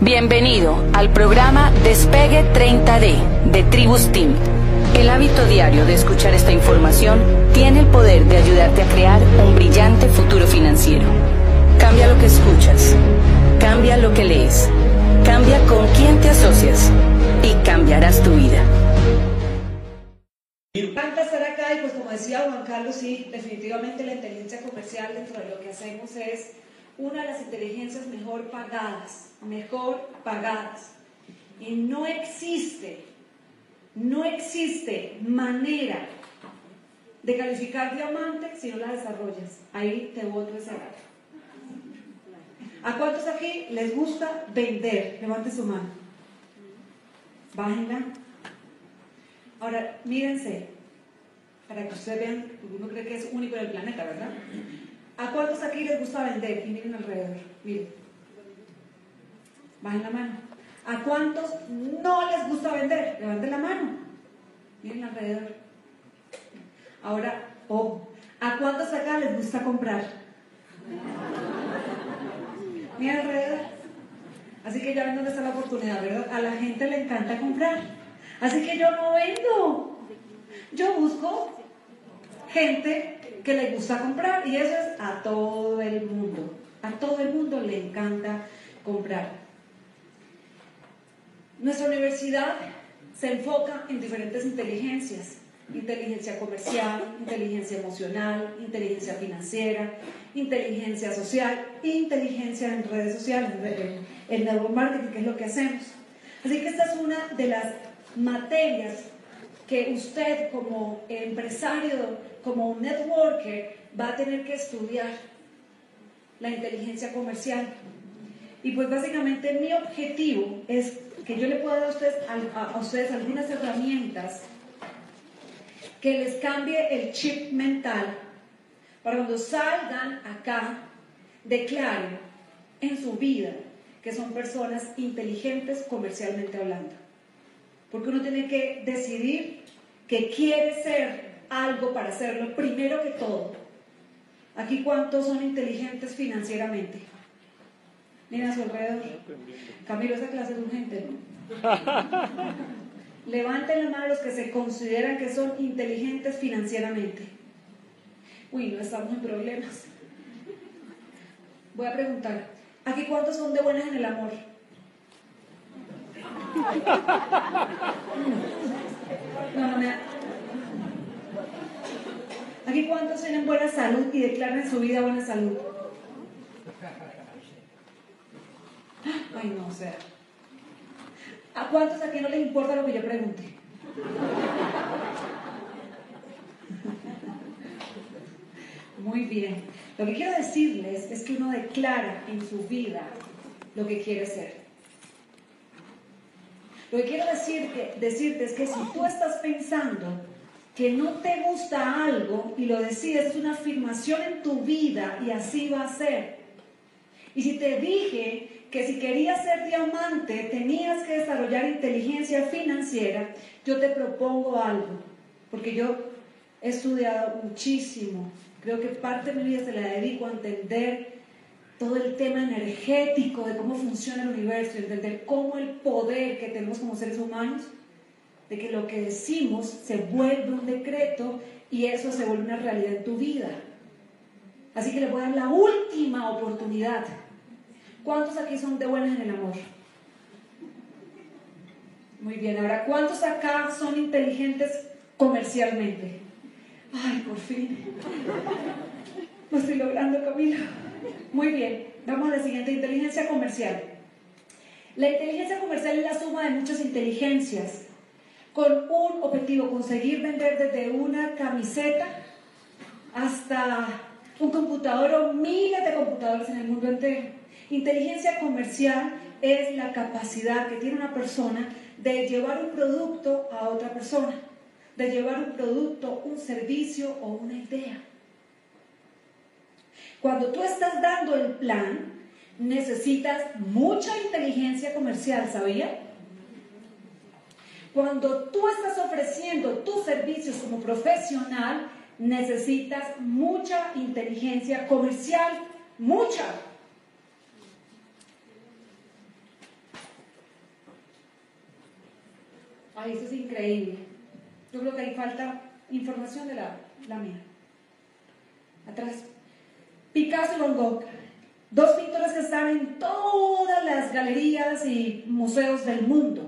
Bienvenido al programa Despegue 30D de Tribus Team. El hábito diario de escuchar esta información tiene el poder de ayudarte a crear un brillante futuro financiero. Cambia lo que escuchas, cambia lo que lees, cambia con quién te asocias y cambiarás tu vida. encanta estar acá y pues como decía Juan Carlos, sí, definitivamente la inteligencia comercial dentro de lo que hacemos es una de las inteligencias mejor pagadas, mejor pagadas. Y no existe, no existe manera de calificar diamante si no la desarrollas. Ahí te voto ese rato. ¿A cuántos aquí les gusta vender? Levante su mano. Bájenla. Ahora, mírense, para que ustedes vean, uno cree que es único en el planeta, ¿verdad? ¿A cuántos aquí les gusta vender? Y miren alrededor, miren. Bajen la mano. ¿A cuántos no les gusta vender? Levanten la mano. Miren alrededor. Ahora, oh, ¿a cuántos acá les gusta comprar? Miren alrededor. Así que ya ven dónde está la oportunidad, ¿verdad? A la gente le encanta comprar. Así que yo no vendo. Yo busco gente que le gusta comprar y eso es a todo el mundo. A todo el mundo le encanta comprar. Nuestra universidad se enfoca en diferentes inteligencias. Inteligencia comercial, inteligencia emocional, inteligencia financiera, inteligencia social, inteligencia en redes sociales, el neuromarketing, que es lo que hacemos. Así que esta es una de las materias que usted como empresario, como networker, va a tener que estudiar la inteligencia comercial. Y pues básicamente mi objetivo es que yo le pueda dar a ustedes, a, a ustedes algunas herramientas que les cambie el chip mental para cuando salgan acá, declaren en su vida que son personas inteligentes comercialmente hablando. Porque uno tiene que decidir que quiere ser algo para hacerlo primero que todo. Aquí cuántos son inteligentes financieramente. Miren a su alrededor. Camilo, esa clase es urgente, ¿no? Levanten la mano los que se consideran que son inteligentes financieramente. Uy, no estamos en problemas. Voy a preguntar, ¿aquí cuántos son de buenas en el amor? No, no me... ¿Aquí cuántos tienen buena salud y declaran su vida buena salud? Ay, no, o sea. ¿A cuántos aquí no les importa lo que yo pregunte? Muy bien. Lo que quiero decirles es que uno declara en su vida lo que quiere ser. Lo que quiero decirte es que si tú estás pensando que no te gusta algo y lo decides, es una afirmación en tu vida y así va a ser. Y si te dije que si querías ser diamante tenías que desarrollar inteligencia financiera, yo te propongo algo, porque yo he estudiado muchísimo, creo que parte de mi vida se la dedico a entender todo el tema energético de cómo funciona el universo, entender cómo el poder que tenemos como seres humanos, de que lo que decimos se vuelve un decreto y eso se vuelve una realidad en tu vida. Así que le voy a dar la última oportunidad. ¿Cuántos aquí son de buenas en el amor? Muy bien, ahora, ¿cuántos acá son inteligentes comercialmente? Ay, por fin. Lo estoy logrando, Camila. Muy bien, vamos a la siguiente, inteligencia comercial. La inteligencia comercial es la suma de muchas inteligencias con un objetivo, conseguir vender desde una camiseta hasta un computador o miles de computadores en el mundo entero. Inteligencia comercial es la capacidad que tiene una persona de llevar un producto a otra persona, de llevar un producto, un servicio o una idea. Cuando tú estás dando el plan, necesitas mucha inteligencia comercial, ¿sabía? Cuando tú estás ofreciendo tus servicios como profesional, necesitas mucha inteligencia comercial, mucha. Ay, eso es increíble. Yo creo que ahí falta información de la, la mía. Atrás. Picasso y Van Gogh. Dos pintores que están en todas las galerías y museos del mundo.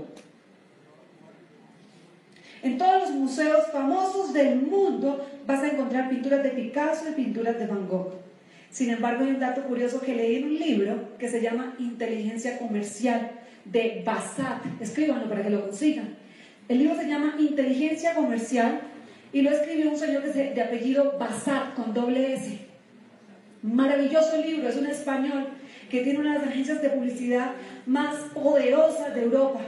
En todos los museos famosos del mundo vas a encontrar pinturas de Picasso y pinturas de Van Gogh. Sin embargo, hay un dato curioso que leí en un libro que se llama Inteligencia Comercial de Basat. Escríbanlo para que lo consigan. El libro se llama Inteligencia Comercial y lo escribió un señor de apellido Basat con doble S. Maravilloso libro, es un español que tiene una de las agencias de publicidad más poderosas de Europa.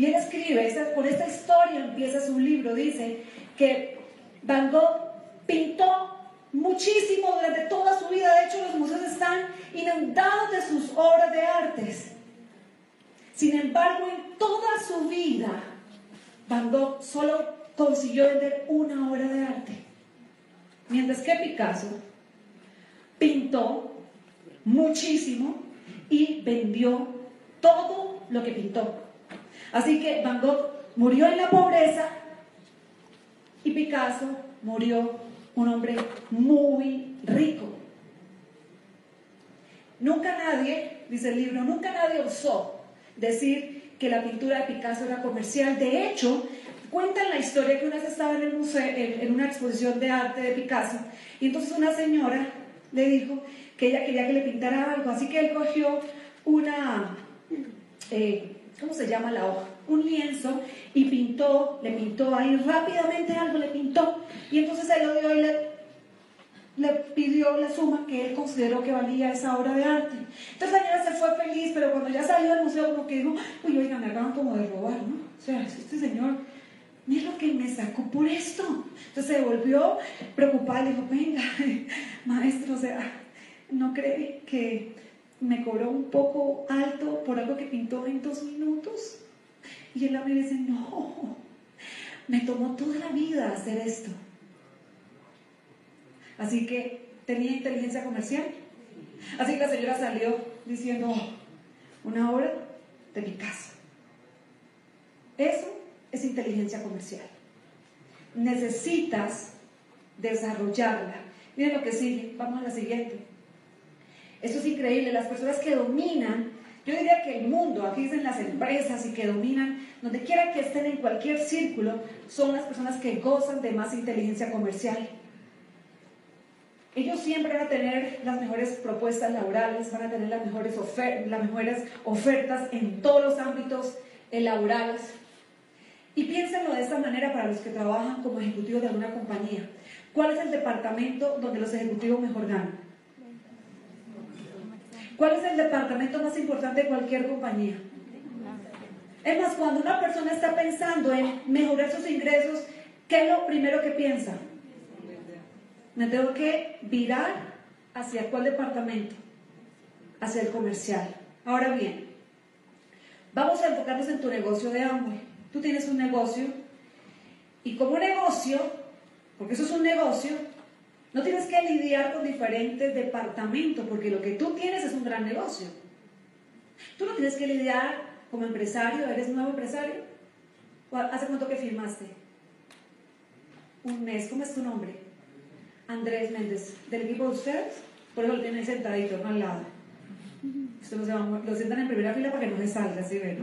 Y él escribe, por esta historia empieza su libro, dice que Van Gogh pintó muchísimo durante toda su vida, de hecho los museos están inundados de sus obras de artes. Sin embargo, en toda su vida, Van Gogh solo consiguió vender una obra de arte. Mientras que Picasso pintó muchísimo y vendió todo lo que pintó. Así que Van Gogh murió en la pobreza y Picasso murió un hombre muy rico. Nunca nadie, dice el libro, nunca nadie osó decir que la pintura de Picasso era comercial. De hecho, cuentan la historia que una vez estaba en el museo, en, una exposición de arte de Picasso, y entonces una señora le dijo que ella quería que le pintara algo, así que él cogió una, eh, ¿cómo se llama la hoja? Un lienzo y pintó, le pintó ahí rápidamente algo, le pintó, y entonces él lo dio y le, pidió la suma que él consideró que valía esa obra de arte. Entonces la señora se fue feliz, pero cuando ya salió del museo como que dijo, uy, oiga, me acaban como de robar, ¿no? O sea, este señor mira lo que me sacó por esto. Entonces se volvió preocupada y dijo, venga, maestro, o sea, ¿no cree que me cobró un poco alto por algo que pintó en dos minutos? Y él me dice, no, me tomó toda la vida hacer esto. Así que tenía inteligencia comercial. Así que la señora salió diciendo, una obra de mi casa. Eso es inteligencia comercial. Necesitas desarrollarla. Miren lo que sigue, vamos a la siguiente. Esto es increíble, las personas que dominan, yo diría que el mundo, aquí dicen las empresas y que dominan, donde quiera que estén en cualquier círculo, son las personas que gozan de más inteligencia comercial. Ellos siempre van a tener las mejores propuestas laborales, van a tener las mejores, las mejores ofertas en todos los ámbitos laborales. Y piénsenlo de esta manera para los que trabajan como ejecutivos de alguna compañía. ¿Cuál es el departamento donde los ejecutivos mejor ganan? ¿Cuál es el departamento más importante de cualquier compañía? Es más, cuando una persona está pensando en mejorar sus ingresos, ¿qué es lo primero que piensa? Me tengo que virar hacia cuál departamento? Hacia el comercial. Ahora bien, vamos a enfocarnos en tu negocio de hambre. Tú tienes un negocio y como negocio, porque eso es un negocio, no tienes que lidiar con diferentes departamentos, porque lo que tú tienes es un gran negocio. Tú no tienes que lidiar como empresario, eres nuevo empresario. ¿Hace cuánto que firmaste? Un mes, ¿cómo es tu nombre? Andrés Méndez, del equipo de ustedes, por eso lo tienen sentadito, no al lado. lo sientan en primera fila para que no se salga, ¿sí ven?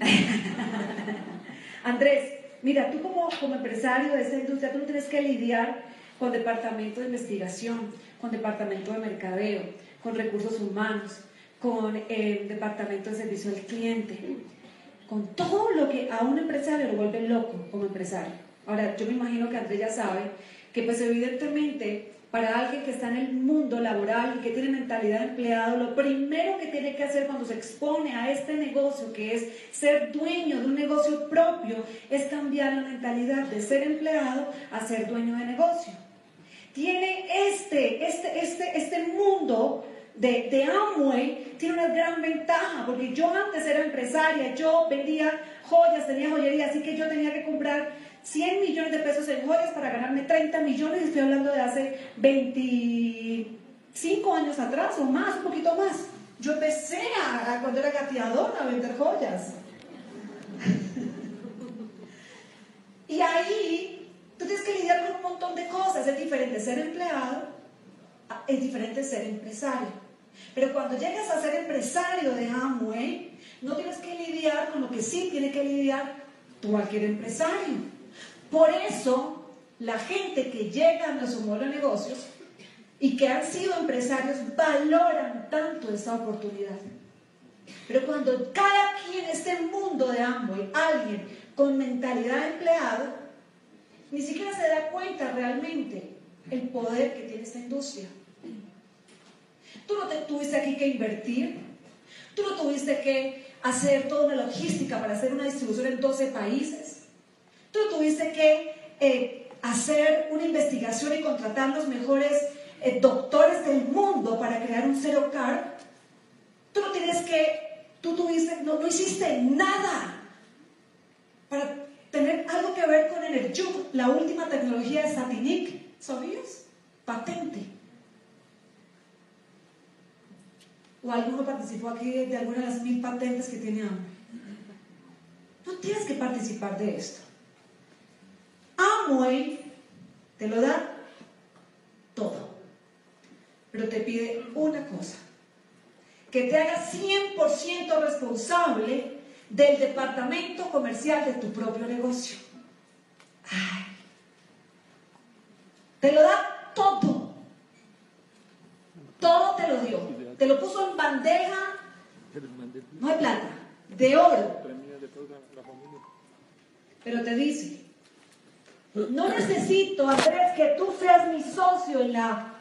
Andrés, mira, tú como, como empresario de esta industria, tú no tienes que lidiar con departamento de investigación, con departamento de mercadeo, con recursos humanos, con eh, departamento de servicio al cliente, con todo lo que a un empresario lo vuelve loco como empresario. Ahora, yo me imagino que Andrés ya sabe que pues evidentemente para alguien que está en el mundo laboral y que tiene mentalidad de empleado, lo primero que tiene que hacer cuando se expone a este negocio, que es ser dueño de un negocio propio, es cambiar la mentalidad de ser empleado a ser dueño de negocio. Tiene este, este, este, este mundo de, de Amway, tiene una gran ventaja, porque yo antes era empresaria, yo vendía joyas, tenía joyería, así que yo tenía que comprar 100 millones de pesos en joyas para ganarme 30 millones, estoy hablando de hace 25 años atrás o más, un poquito más. Yo empecé a, cuando era gateadora a vender joyas. Y ahí tú tienes que lidiar con un montón de cosas. Es diferente ser empleado, es diferente ser empresario. Pero cuando llegas a ser empresario de Amway, no tienes que lidiar con lo que sí tiene que lidiar cualquier empresario. Por eso, la gente que llega a nuestro modelo de negocios y que han sido empresarios valoran tanto esta oportunidad. Pero cuando cada quien en este mundo de Amway, alguien con mentalidad de empleado, ni siquiera se da cuenta realmente el poder que tiene esta industria. Tú no te tuviste aquí que invertir, tú no tuviste que hacer toda una logística para hacer una distribución en 12 países, tú no tuviste que eh, hacer una investigación y contratar los mejores eh, doctores del mundo para crear un cero carb. Tú no tienes que, tú tuviste, no, no hiciste nada para tener algo que ver con Energyup, la última tecnología de Satinic, ¿sabías? Patente. ¿O alguno participó aquí de alguna de las mil patentes que tiene Amway? No tienes que participar de esto. Amway te lo da todo. Pero te pide una cosa. Que te hagas 100% responsable del departamento comercial de tu propio negocio. Ay. Te lo da todo. Todo te lo dio te lo puso en bandeja, no hay plata, de oro. Pero te dice, no necesito, Andrés, que tú seas mi socio en la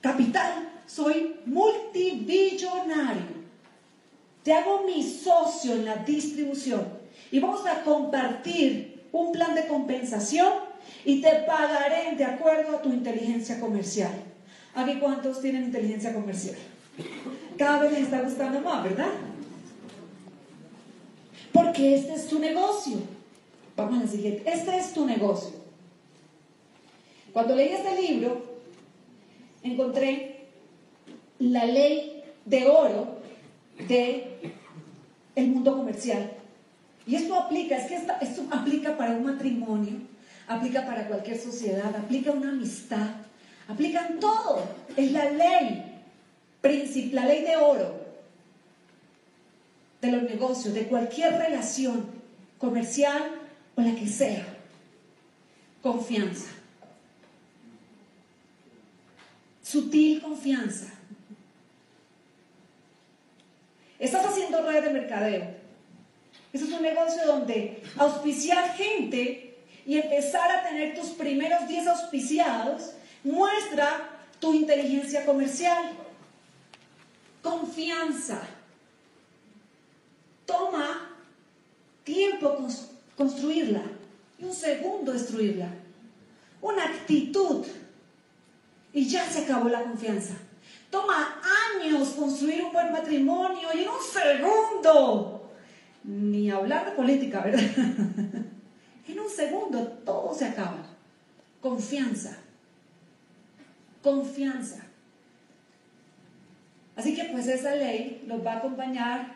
capital. Soy multibillonario. Te hago mi socio en la distribución y vamos a compartir un plan de compensación y te pagaré de acuerdo a tu inteligencia comercial. Aquí cuántos tienen inteligencia comercial. Cada vez les está gustando más, ¿verdad? Porque este es tu negocio. Vamos a la siguiente. Este es tu negocio. Cuando leí este libro, encontré la ley de oro de el mundo comercial. Y esto aplica, es que esto aplica para un matrimonio, aplica para cualquier sociedad, aplica una amistad, Aplican todo. Es la ley, la ley de oro de los negocios, de cualquier relación comercial o la que sea. Confianza. Sutil confianza. Estás haciendo red de mercadeo. Eso es un negocio donde auspiciar gente y empezar a tener tus primeros 10 auspiciados Muestra tu inteligencia comercial. Confianza. Toma tiempo construirla y un segundo destruirla. Una actitud y ya se acabó la confianza. Toma años construir un buen matrimonio y en un segundo, ni hablar de política, ¿verdad? en un segundo todo se acaba. Confianza confianza. Así que pues esa ley los va a acompañar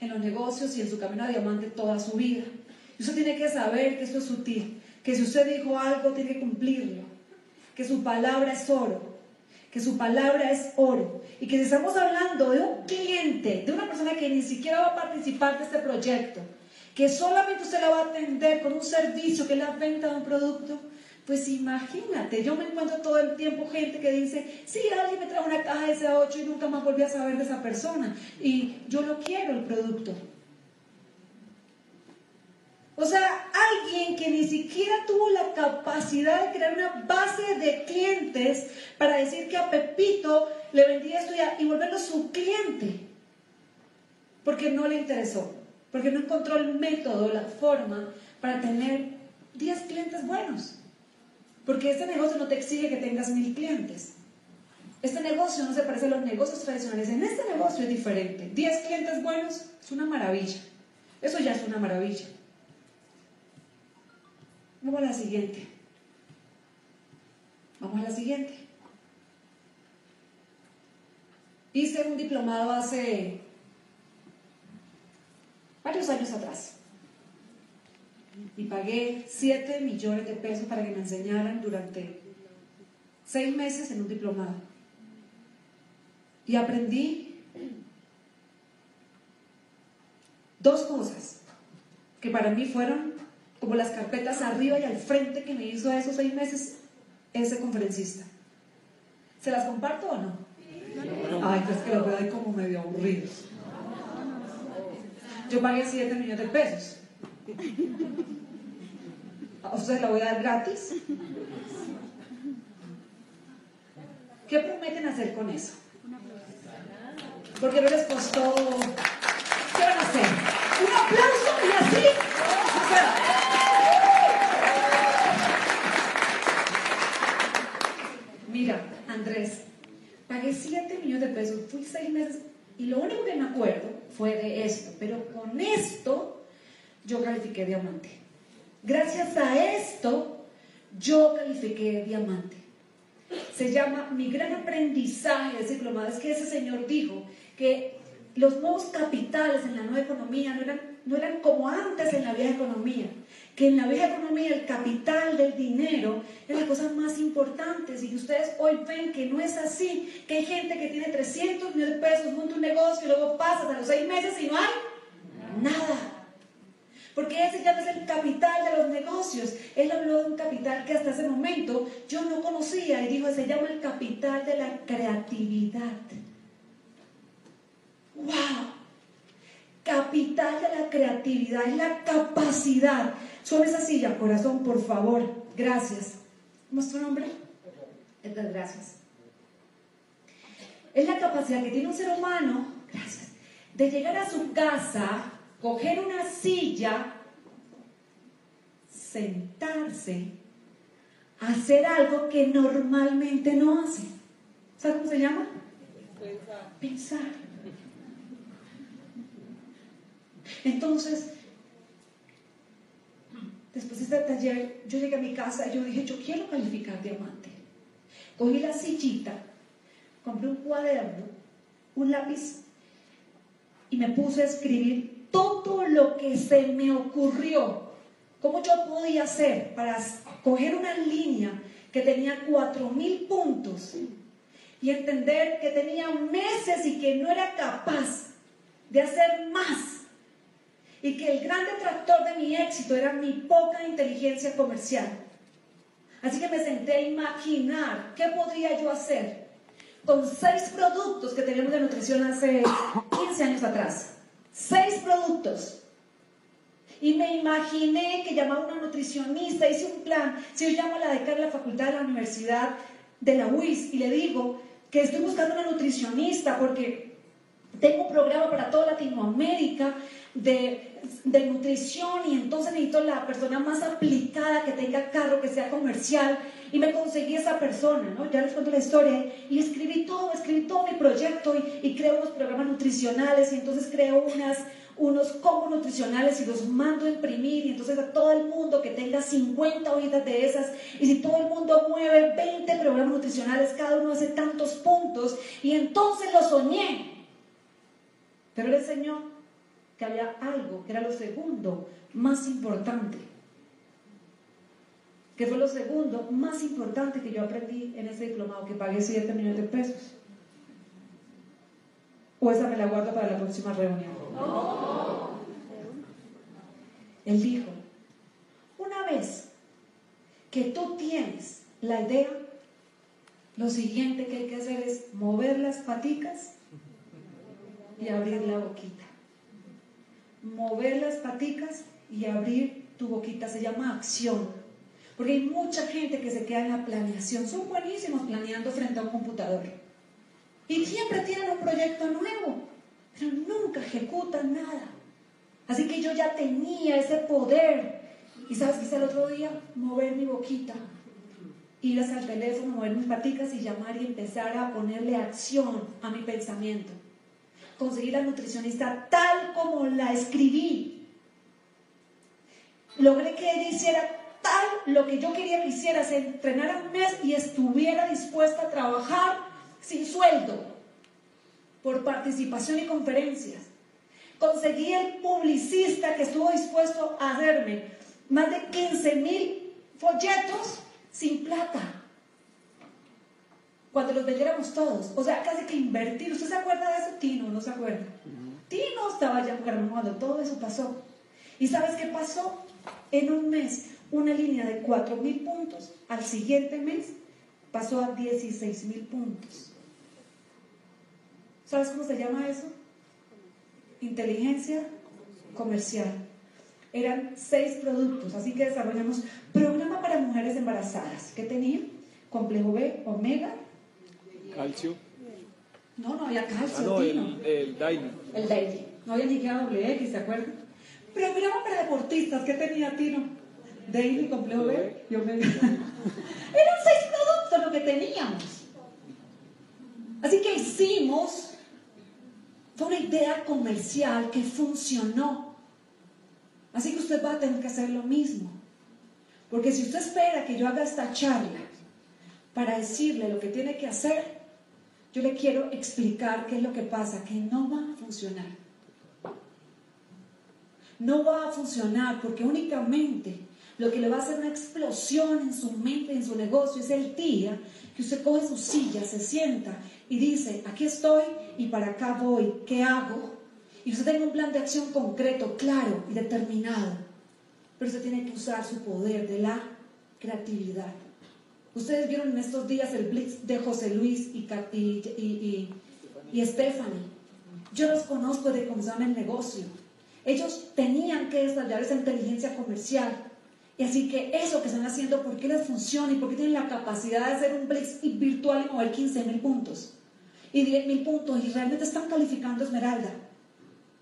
en los negocios y en su camino a diamante toda su vida. Y usted tiene que saber que esto es sutil, que si usted dijo algo tiene que cumplirlo, que su palabra es oro, que su palabra es oro. Y que si estamos hablando de un cliente, de una persona que ni siquiera va a participar de este proyecto, que solamente usted la va a atender con un servicio que es la venta de un producto, pues imagínate, yo me encuentro todo el tiempo gente que dice, sí, alguien me trae una caja de SA8 y nunca más volví a saber de esa persona. Y yo no quiero el producto. O sea, alguien que ni siquiera tuvo la capacidad de crear una base de clientes para decir que a Pepito le vendía esto y volverlo su cliente. Porque no le interesó, porque no encontró el método, la forma para tener 10 clientes buenos. Porque este negocio no te exige que tengas mil clientes. Este negocio no se parece a los negocios tradicionales. En este negocio es diferente. Diez clientes buenos es una maravilla. Eso ya es una maravilla. Vamos a la siguiente. Vamos a la siguiente. Hice un diplomado hace varios años atrás. y pagué 7 millones de pesos para que me enseñaran durante seis meses en un diplomado. Y aprendí dos cosas que para mí fueron como las carpetas arriba y al frente que me hizo esos seis meses ese conferencista. ¿Se las comparto o no? Ay, pues que lo veo ahí como medio aburridos. Yo pagué 7 millones de pesos. ¿A ustedes la voy a dar gratis? ¿Qué prometen hacer con eso? Porque no les costó. ¿Qué van a hacer? Un aplauso y así. Mira, Andrés, pagué 7 millones de pesos, fui seis meses y lo único que me acuerdo fue de esto, pero con esto yo califiqué diamante. Gracias a esto yo califiqué diamante. Se llama Mi gran aprendizaje de diplomado. Es que ese señor dijo que los nuevos capitales en la nueva economía no eran, no eran como antes en la vieja economía que en la vieja economía el capital del dinero es la cosa más importante. y ustedes hoy ven que no es así, que hay gente que tiene 300 mil pesos, monta un negocio y luego pasa a los seis meses y no hay nada. Porque ese ya no es el capital de los negocios. Él habló de un capital que hasta ese momento yo no conocía y dijo, se llama el capital de la creatividad. ¡Wow! Capital de la creatividad es la capacidad sobre esa silla, corazón, por favor. Gracias. ¿Cómo es tu nombre? Edgar, gracias. Es la capacidad que tiene un ser humano, gracias, de llegar a su casa, coger una silla, sentarse, hacer algo que normalmente no hace. ¿Sabes cómo se llama? Pensar. Pensar. Entonces, Después de este taller, yo llegué a mi casa y yo dije, yo quiero calificar diamante. Cogí la sillita, compré un cuaderno, un lápiz y me puse a escribir todo lo que se me ocurrió. ¿Cómo yo podía hacer para coger una línea que tenía cuatro mil puntos y entender que tenía meses y que no era capaz de hacer más y que el gran detractor de mi éxito era mi poca inteligencia comercial. Así que me senté a imaginar qué podría yo hacer con seis productos que teníamos de nutrición hace 15 años atrás. Seis productos. Y me imaginé que llamaba a una nutricionista, hice un plan. Si yo llamo a la decana de la facultad de la universidad de la UIS y le digo que estoy buscando una nutricionista porque tengo un programa para toda Latinoamérica de, de, nutrición y entonces necesito la persona más aplicada que tenga carro, que sea comercial. Y me conseguí esa persona, ¿no? Ya les cuento la historia. Y escribí todo, escribí todo mi proyecto y, y creo unos programas nutricionales y entonces creo unas, unos combos nutricionales y los mando a imprimir y entonces a todo el mundo que tenga 50 hojitas de esas y si todo el mundo mueve 20 programas nutricionales, cada uno hace tantos puntos y entonces lo soñé pero él enseñó que había algo que era lo segundo más importante. Que fue lo segundo más importante que yo aprendí en ese diplomado que pagué 7 millones de pesos. O esa me la guardo para la próxima reunión. Él dijo, una vez que tú tienes la idea, lo siguiente que hay que hacer es mover las paticas y abrir la boquita. Mover las paticas y abrir tu boquita se llama acción. Porque hay mucha gente que se queda en la planeación. Son buenísimos planeando frente a un computador. Y siempre tienen un proyecto nuevo, pero nunca ejecutan nada. Así que yo ya tenía ese poder. ¿Y sabes qué hice el otro día? Mover mi boquita. Ir hasta el teléfono, mover mis paticas y llamar y empezar a ponerle acción a mi pensamiento conseguir la nutricionista tal como la escribí. Logré que ella hiciera tal lo que yo quería que hiciera, se entrenara un mes y estuviera dispuesta a trabajar sin sueldo por participación y conferencias. Conseguí el publicista que estuvo dispuesto a hacerme más de 15 mil folletos sin plata. Cuando los vendiéramos todos. O sea, casi que invertir. ¿Usted se acuerda de eso? Tino, ¿no se acuerda? Tino estaba ya cuando todo eso pasó. ¿Y sabes qué pasó? En un mes, una línea de 4 mil puntos. Al siguiente mes pasó a 16 mil puntos. ¿Sabes cómo se llama eso? Inteligencia comercial. Eran seis productos, así que desarrollamos programa para mujeres embarazadas. ¿Qué tenía? Complejo B, omega. Calcio. No, no había calcio. Ah, no, el, el, Daily. El Daily. No había ni siquiera WX, ¿se acuerdan? Programa para deportistas. ¿Qué tenía Tino? Daily, complejo B y omega. Eran seis productos lo que teníamos. Así que hicimos, fue una idea comercial que funcionó. Así que usted va a tener que hacer lo mismo. Porque si usted espera que yo haga esta charla para decirle lo que tiene que hacer, yo le quiero explicar qué es lo que pasa, que no va a funcionar. No va a funcionar porque únicamente lo que le va a hacer una explosión en su mente, en su negocio, es el día que usted coge su silla, se sienta y dice, aquí estoy y para acá voy, ¿qué hago? y usted tenga un plan de acción concreto, claro y determinado. Pero usted tiene que usar su poder de la creatividad. Ustedes vieron en estos días el blitz de José Luis y, y, y, Stephanie. Yo los conozco de cómo se el negocio. Ellos tenían que desarrollar esa inteligencia comercial. Y así que eso que están haciendo, ¿por qué les funciona y por qué tienen la capacidad de hacer un blitz virtual y mover 15 mil puntos? Y 10 mil puntos y realmente están calificando Esmeralda.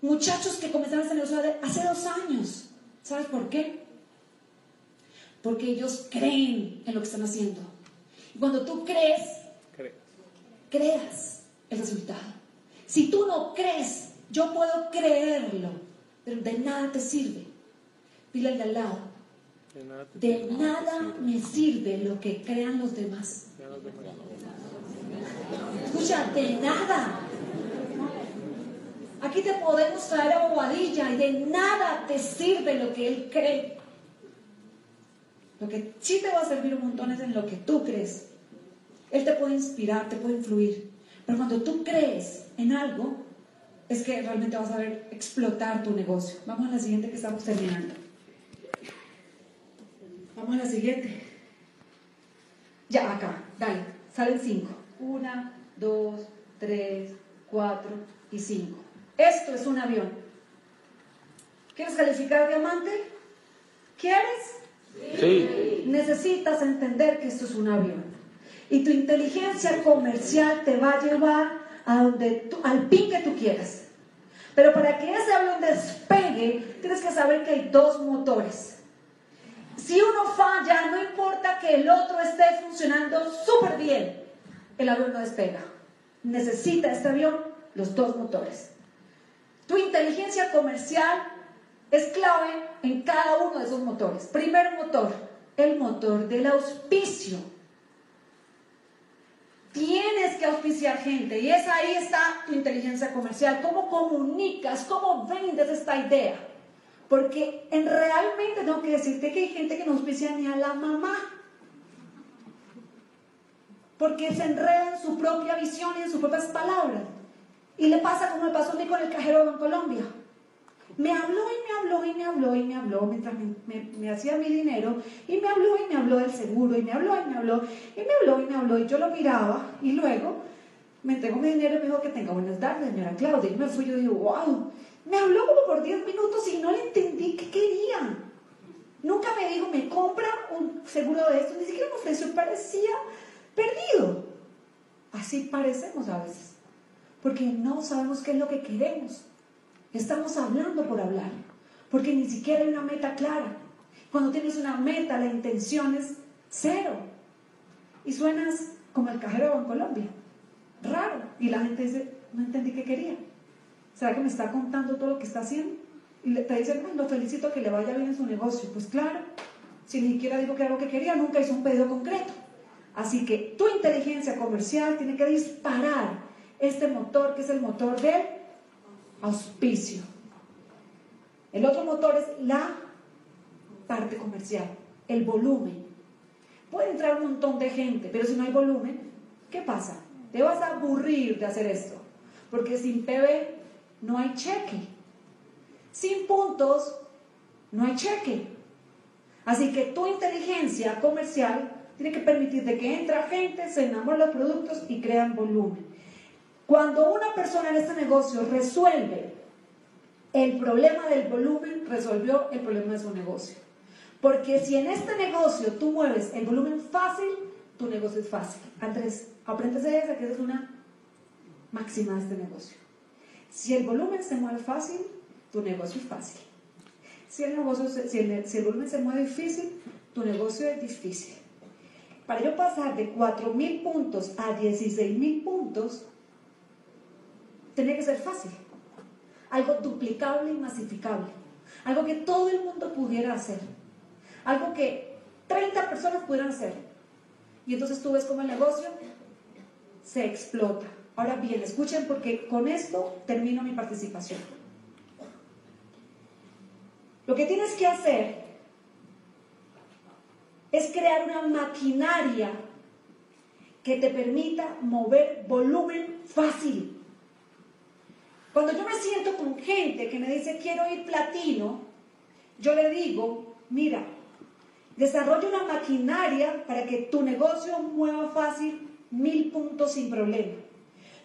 Muchachos que comenzaron este negocio hace dos años. ¿Sabes por qué? Porque ellos creen en lo que están haciendo. Y cuando tú crees, creas el resultado. Si tú no crees, yo puedo creerlo, pero de nada te sirve. Dile al de al lado. De nada, me sirve lo que crean los demás. Escucha, de nada. Aquí te podemos traer a Bobadilla y de nada te sirve lo que él cree. Lo que sí te va a servir un montón es en lo que tú crees. Él te puede inspirar, te puede influir. Pero cuando tú crees en algo, es que realmente vas a ver explotar tu negocio. Vamos a la siguiente que estamos terminando. Vamos a la siguiente. Ya, acá, dale. Salen cinco. Una, dos, tres, cuatro y cinco. Esto es un avión. ¿Quieres calificar diamante? ¿Quieres? Sí. Necesitas entender que esto es un avión. Y tu inteligencia comercial te va a llevar a donde al pin que tú quieras. Pero para que ese avión despegue, tienes que saber que hay dos motores. Si uno falla, no importa que el otro esté funcionando súper bien, el avión no despega. Necesita este avión los dos motores. Tu inteligencia comercial es clave en cada uno de esos motores. Primer motor, el motor del auspicio. Tienes que auspiciar gente y es ahí está tu inteligencia comercial. ¿Cómo comunicas? ¿Cómo vendes esta idea? Porque en realmente tengo que decirte que hay gente que no auspicia ni a la mamá. Porque se enreda en su propia visión y en sus propias palabras. Y le pasa como me pasó a mí con el cajero de Colombia. Me habló y me habló y me habló y me habló mientras me, hacía mi dinero y me habló y me habló del seguro y me habló y me habló y me habló y me habló y yo lo miraba y luego me entregó mi dinero y me dijo que tenga buenas tardes, señora Claudia. Y me fui, yo digo, wow, me habló como por 10 minutos y no le entendí qué quería. Nunca me dijo, me compra un seguro de esto, ni siquiera me ofreció, parecía perdido. Así parecemos a veces porque no sabemos qué es lo que queremos. Estamos hablando por hablar, porque ni siquiera hay una meta clara. Cuando tienes una meta, la intención es cero. Y suenas como el cajero en Colombia. Raro. Y la gente dice, no entendí qué quería. ¿Será que me está contando todo lo que está haciendo? Y te dice, bueno, lo felicito que le vaya bien en su negocio. Pues claro, si ni siquiera dijo que era lo que quería, nunca hizo un pedido concreto. Así que tu inteligencia comercial tiene que disparar este motor que es el motor del auspicio. El otro motor es la parte comercial, el volumen. Puede entrar un montón de gente, pero si no hay volumen, ¿qué pasa? Te vas a aburrir de hacer esto, porque sin PB no hay cheque. Sin puntos no hay cheque. Así que tu inteligencia comercial tiene que permitir de que entra gente, se enamoren los productos y crean volumen. Cuando una persona en este negocio resuelve el problema del volumen, resolvió el problema de su negocio. Porque si en este negocio tú mueves el volumen fácil, tu negocio es fácil. Andrés, aprendes de esa que es una máxima de este negocio. Si el volumen se mueve fácil, tu negocio es fácil. Si el, negocio, si el, si el volumen se mueve difícil, tu negocio es difícil. Para yo pasar de 4.000 puntos a 16.000 puntos, tenía que ser fácil. Algo duplicable y masificable. Algo que todo el mundo pudiera hacer. Algo que 30 personas pudieran hacer. Y entonces tú ves cómo el negocio se explota. Ahora bien, escuchen porque con esto termino mi participación. Lo que tienes que hacer es crear una maquinaria que te permita mover volumen fácil. Cuando yo me siento con gente que me dice quiero ir platino, yo le digo, mira, desarrolla una maquinaria para que tu negocio mueva fácil mil puntos sin problema.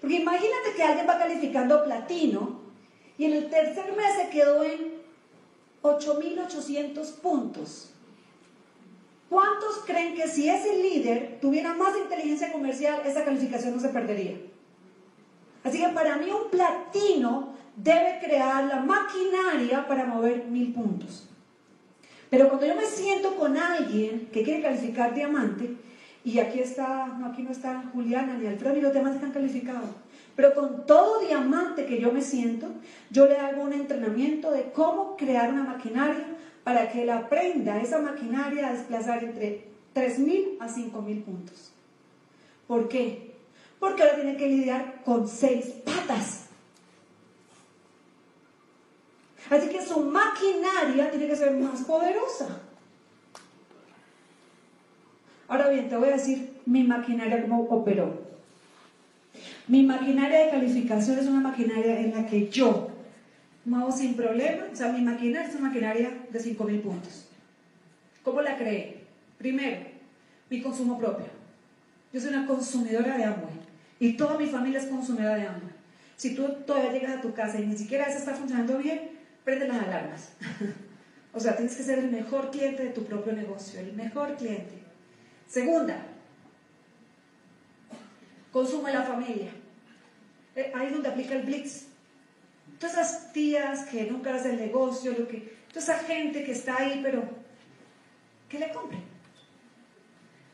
Porque imagínate que alguien va calificando platino y en el tercer mes se quedó en 8.800 puntos. ¿Cuántos creen que si ese líder tuviera más inteligencia comercial, esa calificación no se perdería? Así que para mí un platino debe crear la maquinaria para mover mil puntos. Pero cuando yo me siento con alguien que quiere calificar diamante, y aquí está, no, aquí no está Juliana ni Alfredo, ni los demás están calificados. Pero con todo diamante que yo me siento, yo le hago un entrenamiento de cómo crear una maquinaria para que él aprenda esa maquinaria a desplazar entre 3.000 a 5.000 puntos. ¿Por qué? Porque ahora tiene que lidiar con seis patas. Así que su maquinaria tiene que ser más poderosa. Ahora bien, te voy a decir mi maquinaria cómo operó. Mi maquinaria de calificación es una maquinaria en la que yo muevo sin problema, o sea, mi maquinaria es una maquinaria de 5.000 puntos. ¿Cómo la creé? Primero, mi consumo propio. Yo soy una consumidora de Amway y toda mi familia es consumidora de Amway. Si tú todavía llegas a tu casa y ni siquiera eso está funcionando bien, prende las alarmas. o sea, tienes que ser el mejor cliente de tu propio negocio, el mejor cliente. Segunda, consume la familia. Eh, ahí es donde aplica el blitz. Todas esas tías que nunca hacen el negocio, lo que, toda esa gente que está ahí, pero que le compren.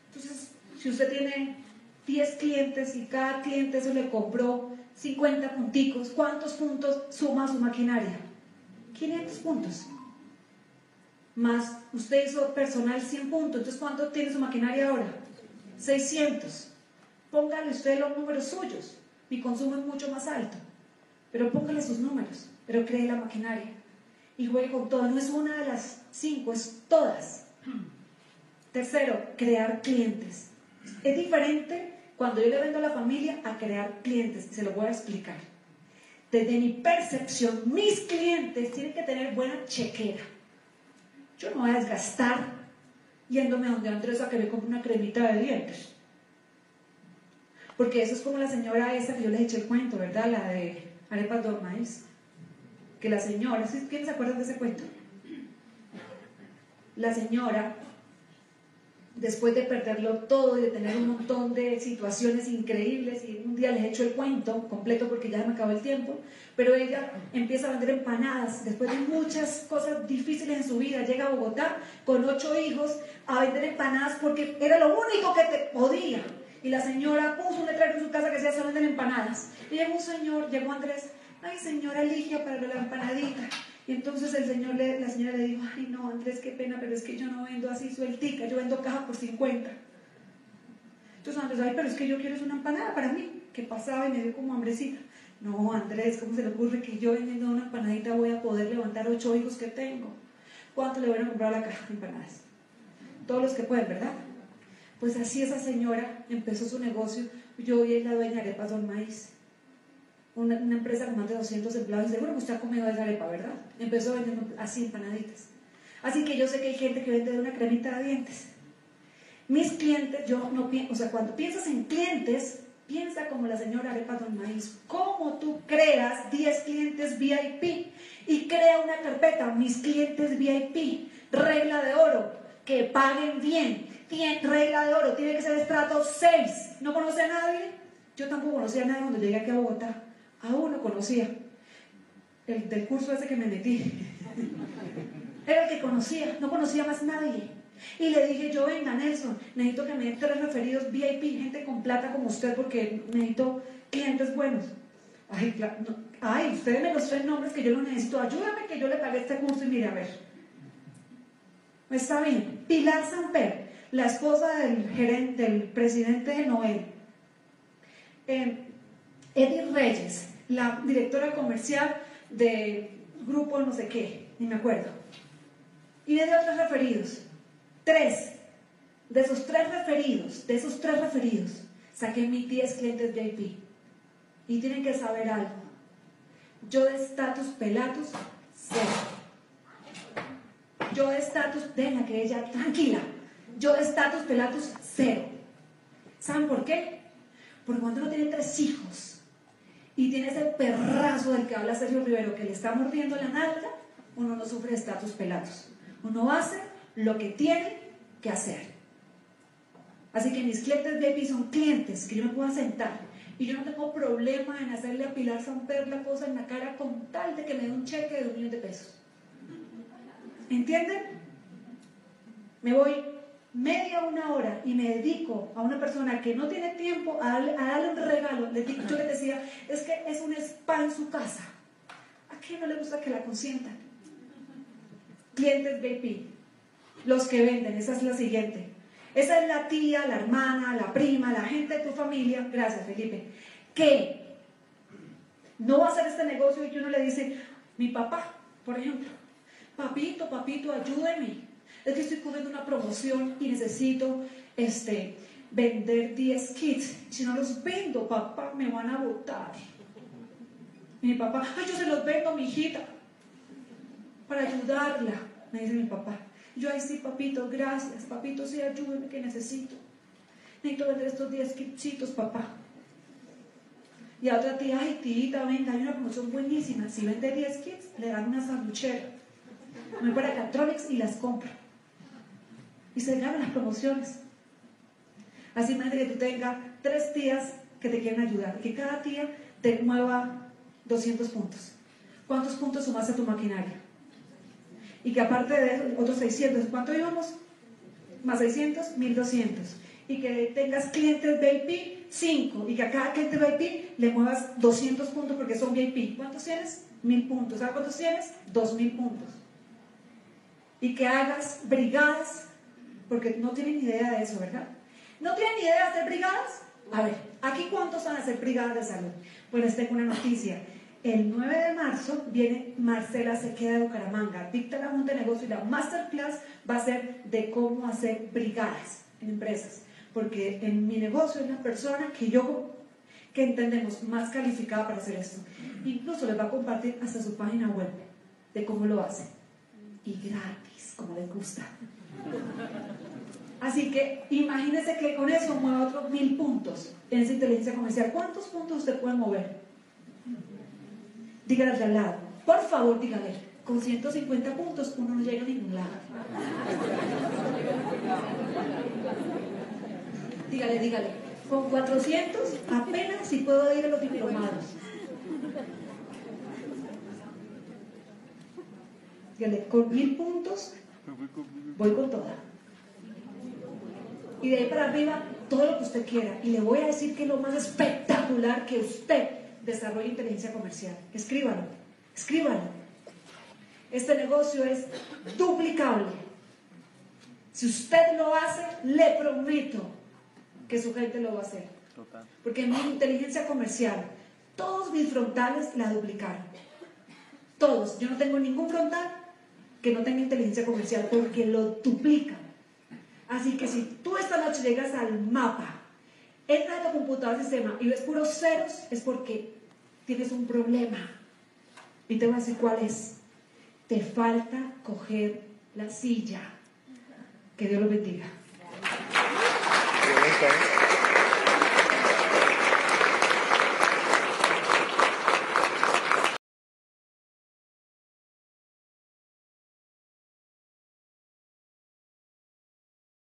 Entonces, si usted tiene 10 clientes y cada cliente se le compró 50 punticos, ¿cuántos puntos suma su maquinaria? 500 puntos más usted hizo personal 100 puntos, entonces ¿cuánto tiene su maquinaria ahora? 600. Póngale usted los números suyos. Mi consumo es mucho más alto, pero póngale sus números, pero cree la maquinaria y juegue con todo. No es una de las cinco, es todas. Tercero, crear clientes. Es diferente cuando yo le vendo a la familia a crear clientes. Se lo voy a explicar. Desde mi percepción, mis clientes tienen que tener buena chequera yo no voy a desgastar yéndome a donde Andrés a que me compre una cremita de dientes. Porque eso es como la señora esa que yo les eché el cuento, ¿verdad? La de arepas de. Que la señora, ¿quién se acuerdan de ese cuento? La señora después de perderlo todo y de tener un montón de situaciones increíbles y un día les he hecho el cuento completo porque ya me acabó el tiempo, pero ella empieza a vender empanadas después de muchas cosas difíciles en su vida, llega a Bogotá con ocho hijos a vender empanadas porque era lo único que te podía. Y la señora puso un letrero en su casa que decía, se venden empanadas. Y llegó un señor, llegó Andrés, ay señora Ligia para la empanadita. Y entonces el señor la señora le dijo, ay no, Andrés, qué pena, pero es que yo no vendo así sueltica, yo vendo caja por 50. Entonces Andrés, ay, pero es que yo quiero una empanada para mí, que pasaba y me dio como hambrecita. No, Andrés, ¿cómo se le ocurre que yo vendiendo una empanadita voy a poder levantar ocho hijos que tengo? ¿Cuánto le van a comprar la caja de empanadas? Todos los que pueden, ¿verdad? Pues así esa señora empezó su negocio. Yo hoy es la dueña de Arepas Don Maíz. Una, empresa con más de 200 empleados. Seguro que usted ha comido esa arepa, ¿verdad? Empezó vendiendo así empanaditas. Así que yo sé que hay gente que vende de una cremita de dientes. Mis clientes, yo no pienso, o sea, cuando piensas en clientes, piensa como la señora Arepa Don Maíz. ¿Cómo tú creas 10 clientes VIP? Y crea una carpeta, mis clientes VIP, regla de oro, que paguen bien, regla de oro, tiene que ser estrato 6. ¿No conoce a nadie? Yo tampoco conocía a nadie cuando llegué aquí a Bogotá. A uno conocía. El del curso ese que me metí. Era el que conocía, no conocía más nadie. Y le dije yo, venga Nelson, necesito que me den tres referidos VIP, gente con plata como usted, porque necesito clientes buenos. Ay, ustedes me los tres nombres que yo no necesito, ayúdame que yo le pague este curso y mire a ver. Está bien. Pilar Samper, la esposa del, gerente, del presidente de Noel. Eh, Reyes, la directora comercial de grupo no sé qué, ni me acuerdo. Y de otros referidos. Tres. De esos tres referidos, de esos tres referidos, saqué mis 10 clientes VIP. Y tienen que saber algo. Yo de estatus pelatus, cero. Yo de estatus, déjenla que ella, tranquila. Yo de estatus pelatus, cero. ¿Saben por qué? Porque cuando uno tiene tres hijos y tiene ese perrazo del que habla Sergio Rivero que le está mordiendo la nalga, uno no sufre estatus pelatus. Uno hace lo que tiene que hacer. Así que mis clientes VIP son clientes que yo me puedo sentar y yo no tengo problema en hacerle a Pilar Samper la cosa en la cara con tal de que me dé un cheque de un millón de pesos. ¿Entienden? Me voy media una hora y me dedico a una persona que no tiene tiempo a darle, un regalo. yo le decía, es que es un spa en su casa. ¿A quién no le gusta que la consientan? Clientes VIP los que venden, esa es la siguiente. Esa es la tía, la hermana, la prima, la gente de tu familia, gracias Felipe, que no va a hacer este negocio y uno le dice, mi papá, por ejemplo, papito, papito, ayúdeme. Es que estoy cubriendo una promoción y necesito este, vender 10 kits. Si no los vendo, papá, me van a votar. mi papá, ay, yo se los vendo, mi hijita, para ayudarla, me dice mi papá. Yo ahí sí, papito, gracias, papito, sí, ayúdame que necesito. Necesito vender estos 10 kitsitos, papá. Y a otra tía, ay, tita, venga, hay una promoción buenísima. Si vende 10 kits, le dan una sanduchera. Me para Catronics y las compro. Y se ganan las promociones. Así, madre, que tú tengas tres tías que te quieren ayudar. Que cada tía te mueva 200 puntos. ¿Cuántos puntos sumas a tu maquinaria? y que aparte de otros 600, ¿cuánto íbamos? Más 600, 1200. Y que tengas clientes VIP, 5. Y que a cada cliente VIP le muevas 200 puntos porque son VIP. ¿Cuántos tienes? 1000 puntos. ¿Sabes cuántos tienes? 2000 puntos. Y que hagas brigadas, porque no tienen idea de eso, ¿verdad? ¿No tienen idea de hacer brigadas? A ver, ¿aquí cuántos van a hacer brigadas de salud? Pues les tengo una noticia el 9 de marzo viene Marcela Sequeda de Bucaramanga, dicta la Junta de Negocio y la masterclass va a ser de cómo hacer brigadas en empresas. Porque en mi negocio es la persona que yo, que entendemos, más calificada para hacer esto. Incluso les va a compartir hasta su página web de cómo lo hace. Y gratis, como les gusta. Así que imagínense que con eso mueva otros mil puntos en esa inteligencia comercial. ¿Cuántos puntos usted puede mover? Dígale al lado, por favor, dígale, con 150 puntos uno no llega a ningún lado. dígale, dígale, con 400 apenas si puedo ir a los diplomados. Dígale, con mil puntos voy con toda. Y de ahí para arriba, todo lo que usted quiera. Y le voy a decir que es lo más espectacular que usted desarrolla inteligencia comercial. Escríbalo, escríbalo. Este negocio es duplicable. Si usted lo hace, le prometo que su gente lo va a hacer. Porque mi inteligencia comercial, todos mis frontales la duplicaron. Todos. Yo no tengo ningún frontal que no tenga inteligencia comercial porque lo duplican. Así que si tú esta noche llegas al mapa, entras a tu computador sistema y ves puros ceros, es porque tienes un problema. Y te voy a decir cuál es. Te falta coger la silla. Que Dios lo bendiga. ¿eh?